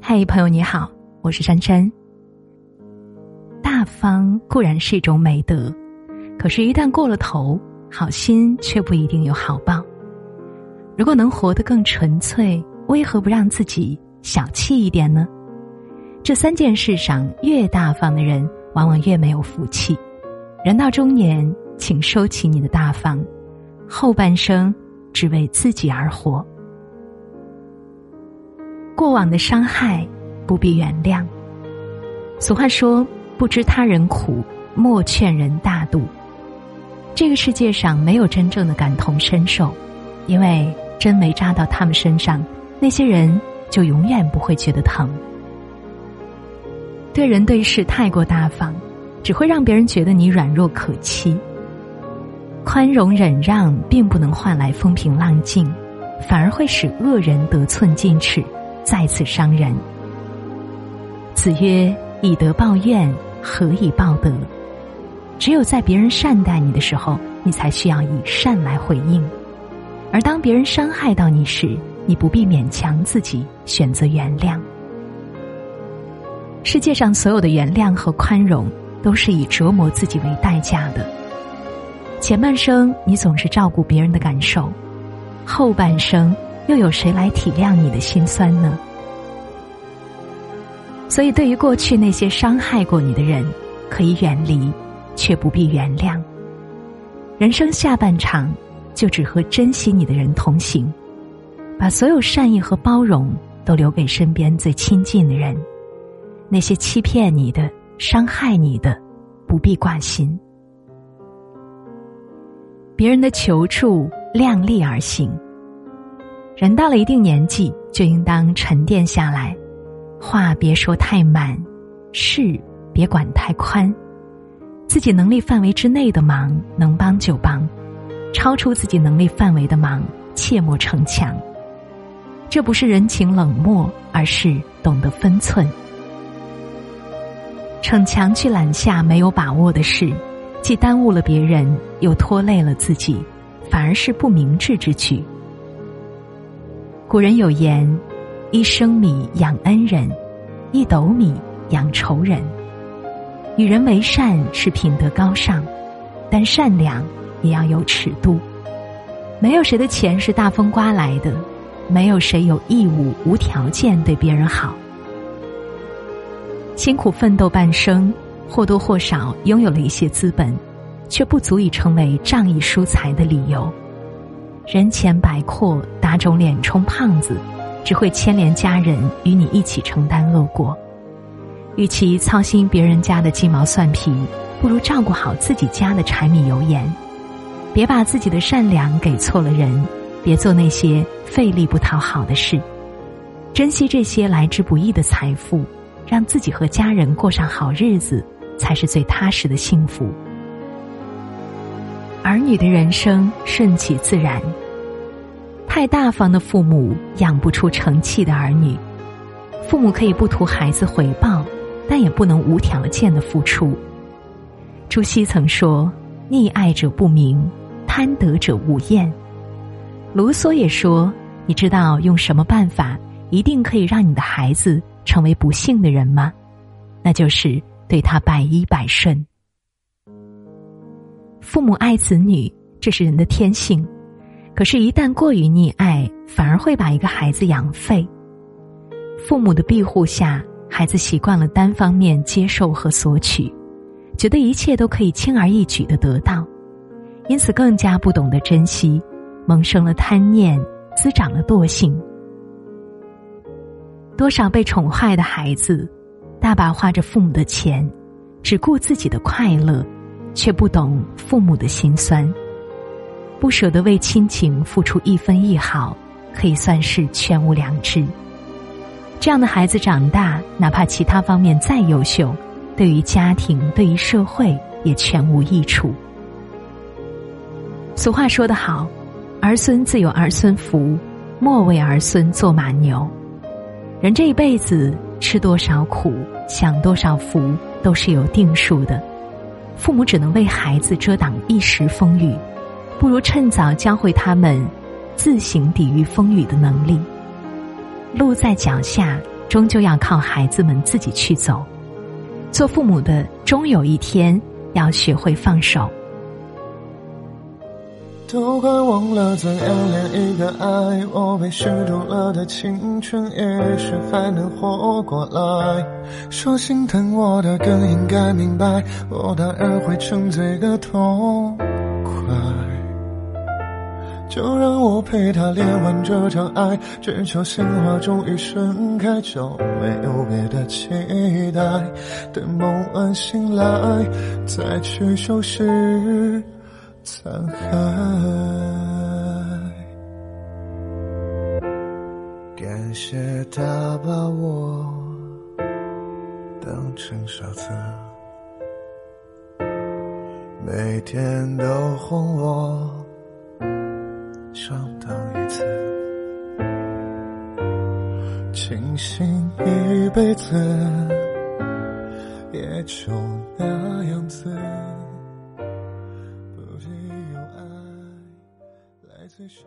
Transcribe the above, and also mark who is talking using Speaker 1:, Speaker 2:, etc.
Speaker 1: 嗨，朋友你好，我是珊珊。大方固然是一种美德，可是，一旦过了头，好心却不一定有好报。如果能活得更纯粹，为何不让自己小气一点呢？这三件事上，越大方的人，往往越没有福气。人到中年，请收起你的大方，后半生只为自己而活。过往的伤害不必原谅。俗话说：“不知他人苦，莫劝人大度。”这个世界上没有真正的感同身受，因为针没扎到他们身上，那些人就永远不会觉得疼。对人对事太过大方。只会让别人觉得你软弱可欺。宽容忍让并不能换来风平浪静，反而会使恶人得寸进尺，再次伤人。子曰：“以德报怨，何以报德？”只有在别人善待你的时候，你才需要以善来回应；而当别人伤害到你时，你不必勉强自己选择原谅。世界上所有的原谅和宽容。都是以折磨自己为代价的。前半生你总是照顾别人的感受，后半生又有谁来体谅你的心酸呢？所以，对于过去那些伤害过你的人，可以远离，却不必原谅。人生下半场，就只和珍惜你的人同行，把所有善意和包容都留给身边最亲近的人。那些欺骗你的。伤害你的，不必挂心。别人的求助，量力而行。人到了一定年纪，就应当沉淀下来，话别说太满，事别管太宽。自己能力范围之内的忙，能帮就帮；超出自己能力范围的忙，切莫逞强。这不是人情冷漠，而是懂得分寸。逞强去揽下没有把握的事，既耽误了别人，又拖累了自己，反而是不明智之举。古人有言：“一升米养恩人，一斗米养仇人。”与人为善是品德高尚，但善良也要有尺度。没有谁的钱是大风刮来的，没有谁有义务无条件对别人好。辛苦奋斗半生，或多或少拥有了一些资本，却不足以成为仗义疏财的理由。人前摆阔，打肿脸充胖子，只会牵连家人与你一起承担恶果。与其操心别人家的鸡毛蒜皮，不如照顾好自己家的柴米油盐。别把自己的善良给错了人，别做那些费力不讨好的事。珍惜这些来之不易的财富。让自己和家人过上好日子，才是最踏实的幸福。儿女的人生顺其自然，太大方的父母养不出成器的儿女。父母可以不图孩子回报，但也不能无条件的付出。朱熹曾说：“溺爱者不明，贪得者无厌。”卢梭也说：“你知道用什么办法，一定可以让你的孩子。”成为不幸的人吗？那就是对他百依百顺。父母爱子女，这是人的天性，可是，一旦过于溺爱，反而会把一个孩子养废。父母的庇护下，孩子习惯了单方面接受和索取，觉得一切都可以轻而易举的得到，因此更加不懂得珍惜，萌生了贪念，滋长了惰性。多少被宠坏的孩子，大把花着父母的钱，只顾自己的快乐，却不懂父母的心酸。不舍得为亲情付出一分一毫，可以算是全无良知。这样的孩子长大，哪怕其他方面再优秀，对于家庭、对于社会也全无益处。俗话说得好：“儿孙自有儿孙福，莫为儿孙做马牛。”人这一辈子吃多少苦，享多少福，都是有定数的。父母只能为孩子遮挡一时风雨，不如趁早教会他们自行抵御风雨的能力。路在脚下，终究要靠孩子们自己去走。做父母的，终有一天要学会放手。
Speaker 2: 都快忘了怎样恋一个爱，我被虚度了的青春，也许还能活过来。说心疼我的更应该明白，我当然会沉醉个痛快。就让我陪他恋完这场爱，只求鲜花终于盛开，就没有别的期待。等梦完醒来，再去收拾。残骸，感谢他把我当成傻子，每天都哄我上当一次，清醒一辈子，也就那样子，不必用爱来最深。